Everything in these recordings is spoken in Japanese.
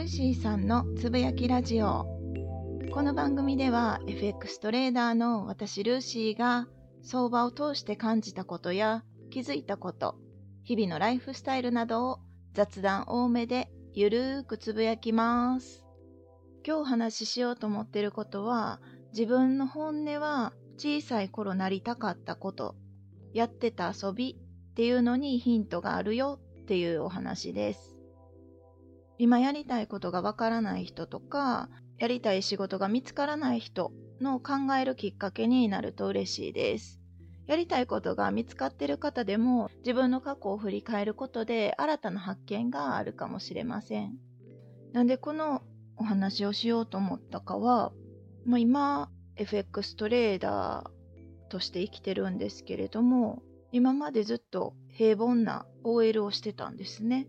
ルーシーさんのつぶやきラジオ。この番組では FX トレーダーの私ルーシーが相場を通して感じたことや気づいたこと日々のライフスタイルなどを雑談多めでゆるーくつぶやきます。今日お話ししようと思ってることは自分の本音は小さい頃なりたかったことやってた遊びっていうのにヒントがあるよっていうお話です。今やりたいことがわからない人とかやりたい仕事が見つからない人の考えるきっかけになると嬉しいです。やりたいことが見つかってる方でも自分の過去を振り返ることで新たな発見があるかもしれません。なんでこのお話をしようと思ったかは、まあ、今 FX トレーダーとして生きてるんですけれども今までずっと平凡な OL をしてたんですね。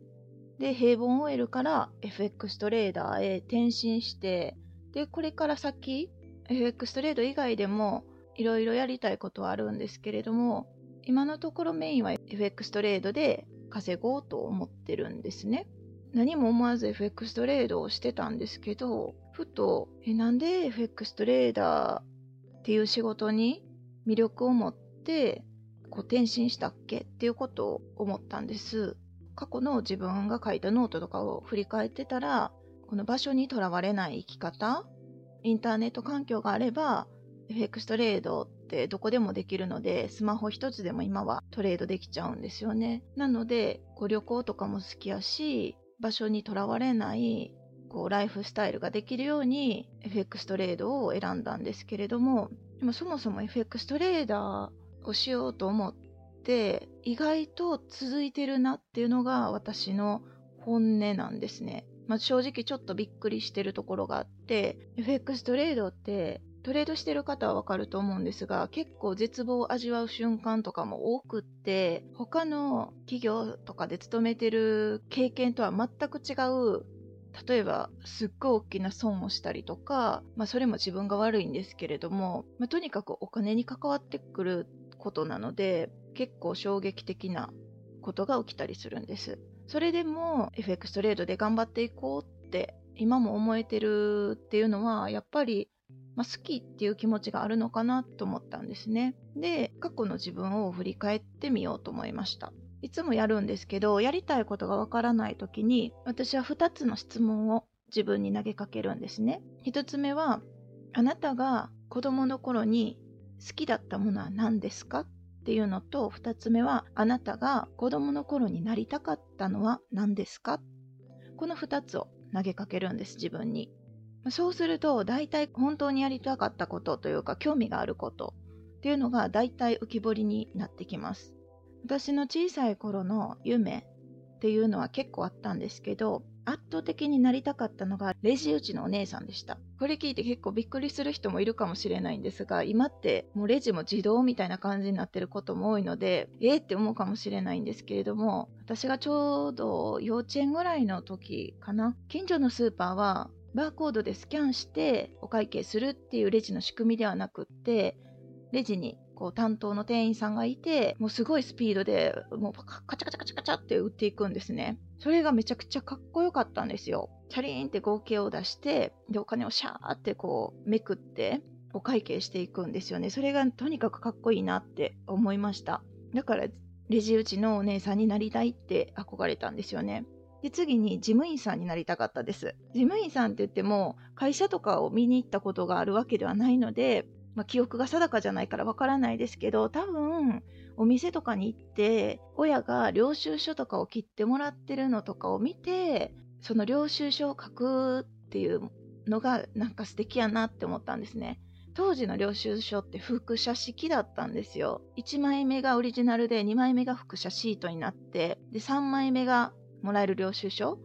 で、平凡 OL から FX トレーダーへ転身して、で、これから先、FX トレード以外でもいろいろやりたいことはあるんですけれども、今のところメインは FX トレードで稼ごうと思ってるんですね。何も思わず FX トレードをしてたんですけど、ふと、え、なんで FX トレーダーっていう仕事に魅力を持ってこう転身したっけっていうことを思ったんです。過去の自分が書いたノートとかを振り返ってたら、この場所にとらわれない生き方、インターネット環境があれば、FX トレードってどこでもできるので、スマホ一つでも今はトレードできちゃうんですよね。なので、こう旅行とかも好きやし、場所にとらわれないこうライフスタイルができるように FX トレードを選んだんですけれども、でもそもそも FX トレーダーをしようと思ってって意外と続いてるなっていうのが私の本音なんですね。まあ、正直ちょっとびっくりしてるところがあって FX トレードってトレードしてる方はわかると思うんですが結構絶望を味わう瞬間とかも多くって他の企業とかで勤めてる経験とは全く違う例えばすっごい大きな損をしたりとか、まあ、それも自分が悪いんですけれども、まあ、とにかくお金に関わってくることなので結構衝撃的なことが起きたりするんです。それでも FX トレードで頑張っていこうって今も思えてるっていうのはやっぱり、まあ、好きっていう気持ちがあるのかなと思ったんですね。で、過去の自分を振り返ってみようと思いました。いつもやるんですけど、やりたいことがわからない時に私は2つの質問を自分に投げかけるんですね。1つ目は、あなたが子供の頃に好きだったものは何ですか？っていうのと、2つ目は、あなたが子供の頃になりたかったのは何ですか？この2つを投げかけるんです、自分に。そうすると、大体本当にやりたかったことというか、興味があることっていうのが大体浮き彫りになってきます。私の小さい頃の夢っていうのは結構あったんですけど、圧倒的になりたかったのがレジ打ちのお姉さんでした。これ聞いて結構びっくりする人もいるかもしれないんですが、今ってもうレジも自動みたいな感じになってることも多いので、えーって思うかもしれないんですけれども、私がちょうど幼稚園ぐらいの時かな、近所のスーパーはバーコードでスキャンしてお会計するっていうレジの仕組みではなくって、レジに担当の店員さんがいて、もうすごいスピードで、もうカチャカチャカチャカチャって打っていくんですね。それがめちゃくちゃかっこよかったんですよ。チャリーンって合計を出して、で、お金をシャーってこうめくって、お会計していくんですよね。それがとにかくかっこいいなって思いました。だから、レジ打ちのお姉さんになりたいって憧れたんですよね。で、次に事務員さんになりたかったです。事務員さんって言っても、会社とかを見に行ったことがあるわけではないので、まあ、記憶が定かじゃないからわからないですけど、多分、お店とかに行って、親が領収書とかを切ってもらってるのとかを見て、その領収書を書くっていうのがなんか素敵やなって思ったんですね。当時の領収書って複写式だったんですよ。1枚目がオリジナルで2枚目が複写シートになって、で3枚目がもらえる領収書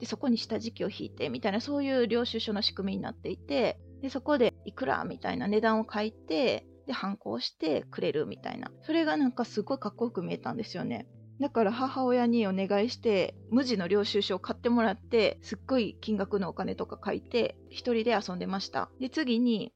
でそこに下敷きを引いてみたいなそういう領収書の仕組みになっていてでそこでいくらみたいな値段を書いて、で、反抗してくれるみたいな。それがなんかすごいかっこよく見えたんですよね。だから母親にお願いして、無地の領収書を買ってもらって、すっごい金額のお金とか書いて、一人で遊んでました。で、次に、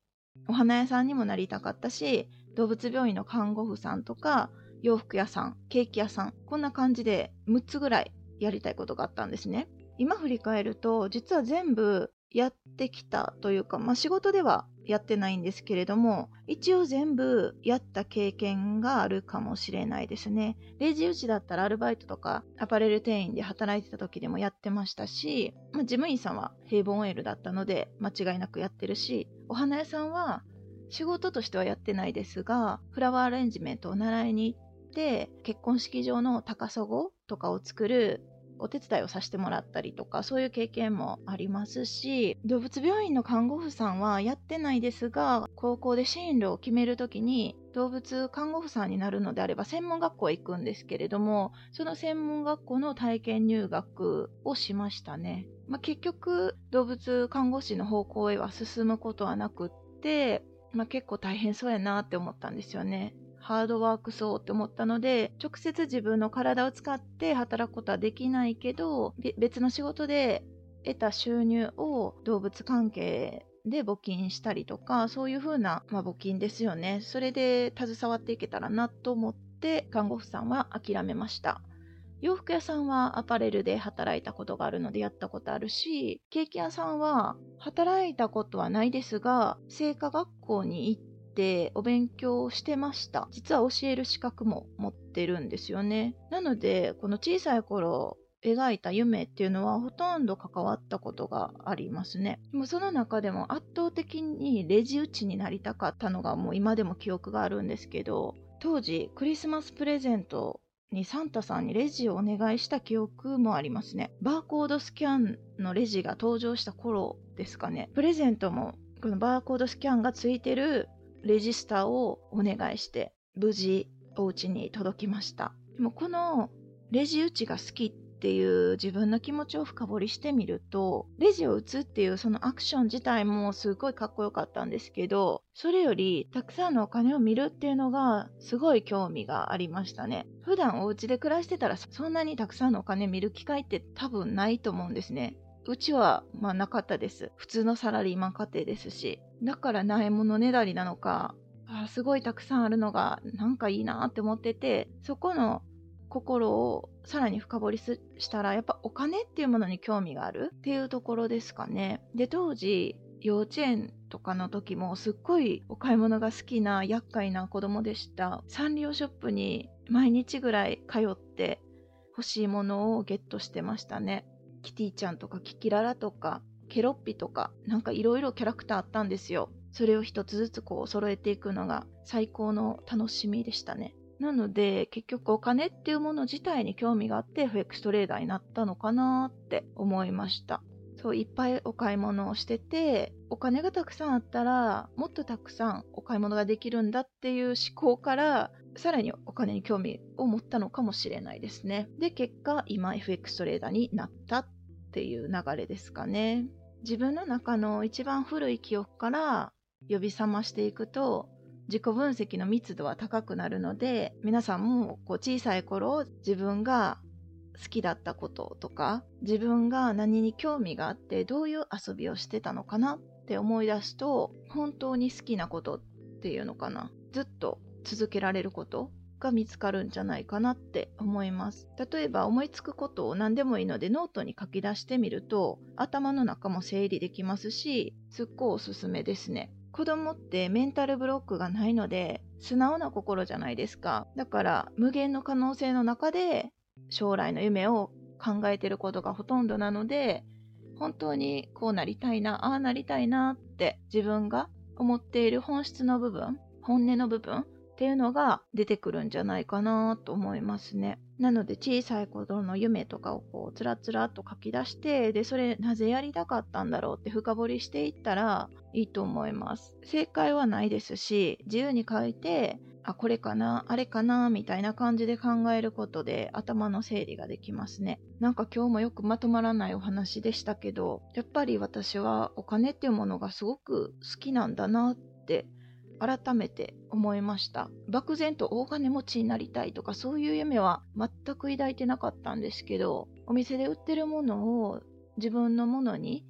お花屋さんにもなりたかったし、動物病院の看護婦さんとか、洋服屋さん、ケーキ屋さん、こんな感じで6つぐらいやりたいことがあったんですね。今振り返ると実は全部やってきたというか、まあ、仕事ではやってないんですけれども一応全部やった経験があるかもしれないですね。レジ打ちだったらアルバイトとかアパレル店員で働いてた時でもやってましたし、まあ、事務員さんは平凡 OL だったので間違いなくやってるしお花屋さんは仕事としてはやってないですがフラワーアレンジメントを習いに行って結婚式場の高砂とかを作るお手伝いをさせてもらったりとかそういう経験もありますし動物病院の看護婦さんはやってないですが高校で進路を決める時に動物看護婦さんになるのであれば専門学校へ行くんですけれどもその専門学校の体験入学をしましたね、まあ、結局動物看護師の方向へは進むことはなくって、まあ、結構大変そうやなって思ったんですよね。ハードワークそうって思ったので直接自分の体を使って働くことはできないけど別の仕事で得た収入を動物関係で募金したりとかそういう風な、まあ、募金ですよね。それで携わっていけたらなと思って看護婦さんは諦めました。洋服屋さんはアパレルで働いたことがあるのでやったことあるしケーキ屋さんは働いたことはないですが製菓学校に行っててお勉強してました。実は教える資格も持ってるんですよね。なので、この小さい頃描いた夢っていうのはほとんど関わったことがありますね。でもその中でも圧倒的にレジ打ちになりたかったのがもう今でも記憶があるんですけど、当時クリスマスプレゼントにサンタさんにレジをお願いした記憶もありますね。バーコードスキャンのレジが登場した頃ですかね。プレゼントもこのバーコードスキャンがついてるレジスターをお願いして無事お家に届きました。でもこのレジ打ちが好きっていう自分の気持ちを深掘りしてみるとレジを打つっていうそのアクション自体もすごいかっこよかったんですけどそれよりたくさんのお金を見るっていうのがすごい興味がありましたね。普段お家で暮らしてたらそんなにたくさんのお金見る機会って多分ないと思うんですね。うちはまあなかったです。普通のサラリーマン家庭ですし。だからないものねだりなのか、あすごいたくさんあるのがなんかいいなって思ってて、そこの心をさらに深掘りしたら、やっぱお金っていうものに興味があるっていうところですかね。で、当時、幼稚園とかの時もすっごいお買い物が好きな厄介な子供でした。サンリオショップに毎日ぐらい通って欲しいものをゲットしてましたね。キティちゃんとかキキララとかケロッピとかなんかいろいろキャラクターあったんですよ。それを一つずつこう揃えていくのが最高の楽しみでしたね。なので結局お金っていうもの自体に興味があって FX トレーダーになったのかなって思いました。そういっぱいお買い物をしててお金がたくさんあったらもっとたくさんお買い物ができるんだっていう思考からさらにお金に興味を持ったのかもしれないですね。で結果今 FX トレーダーになったっていう流れですかね。自分の中の一番古い記憶から呼び覚ましていくと自己分析の密度は高くなるので皆さんもこう小さい頃自分が好きだったこととか自分が何に興味があってどういう遊びをしてたのかなって思い出すと本当に好きなことっていうのかなずっと続けられることが見つかるんじゃないかなって思います。例えば思いつくことを何でもいいのでノートに書き出してみると頭の中も整理できますし、すっごいおすすめですね。子供ってメンタルブロックがないので素直な心じゃないですか。だから無限の可能性の中で将来の夢を考えてることがほとんどなので本当にこうなりたいな、ああなりたいなって自分が思っている本質の部分、本音の部分っていうのが出てくるんじゃないかなと思いますね。なので小さい頃の夢とかをこうつらつらと書き出してでそれなぜやりたかったんだろうって深掘りしていったらいいと思います。正解はないですし自由に書いてあこれかなあれかなみたいな感じで考えることで頭の整理ができますね。なんか今日もよくまとまらないお話でしたけどやっぱり私はお金っていうものがすごく好きなんだなって改めて思いました漠然と大金持ちになりたいとかそういう夢は全く抱いてなかったんですけどお店で売ってるものを自分のものに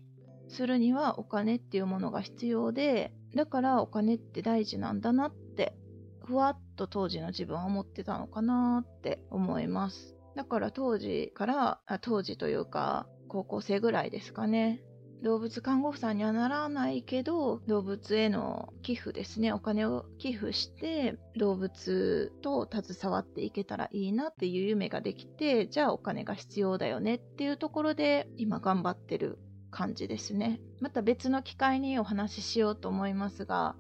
するにはお金っていうものが必要でだからお金って大事なんだなってふわっと当時の自分は思ってたのかなって思いますだから当時から当時というか高校生ぐらいですかね。動物看護婦さんにはならないけど、動物への寄付ですね、お金を寄付して、動物と携わっていけたらいいなっていう夢ができて、じゃあお金が必要だよねっていうところで、今頑張ってる感じですね。また別の機会にお話ししようと思いますが、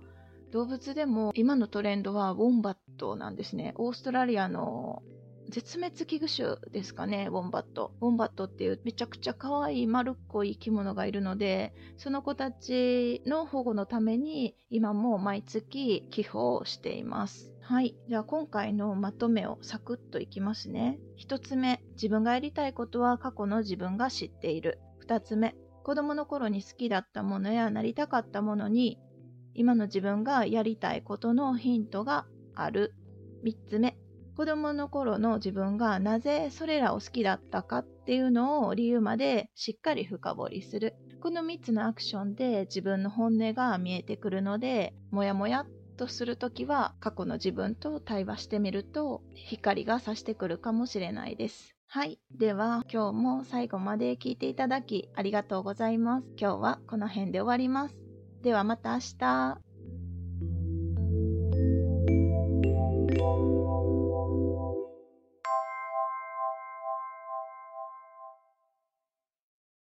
動物でも今のトレンドはウォンバットなんですね。オーストラリアの絶滅危惧種ですかね、ウォンバット。ウォンバットっていうめちゃくちゃ可愛い丸っこい生き物がいるので、その子たちの保護のために今も毎月寄付をしています。はい。じゃあ今回のまとめをサクッといきますね。一つ目、自分がやりたいことは過去の自分が知っている。二つ目、子供の頃に好きだったものやなりたかったものに今の自分がやりたいことのヒントがある。三つ目、子供の頃の自分がなぜそれらを好きだったかっていうのを理由までしっかり深掘りする。この3つのアクションで自分の本音が見えてくるので、もやもやっとするときは過去の自分と対話してみると光が差してくるかもしれないです。はい。では今日も最後まで聞いていただきありがとうございます。今日はこの辺で終わります。ではまた明日。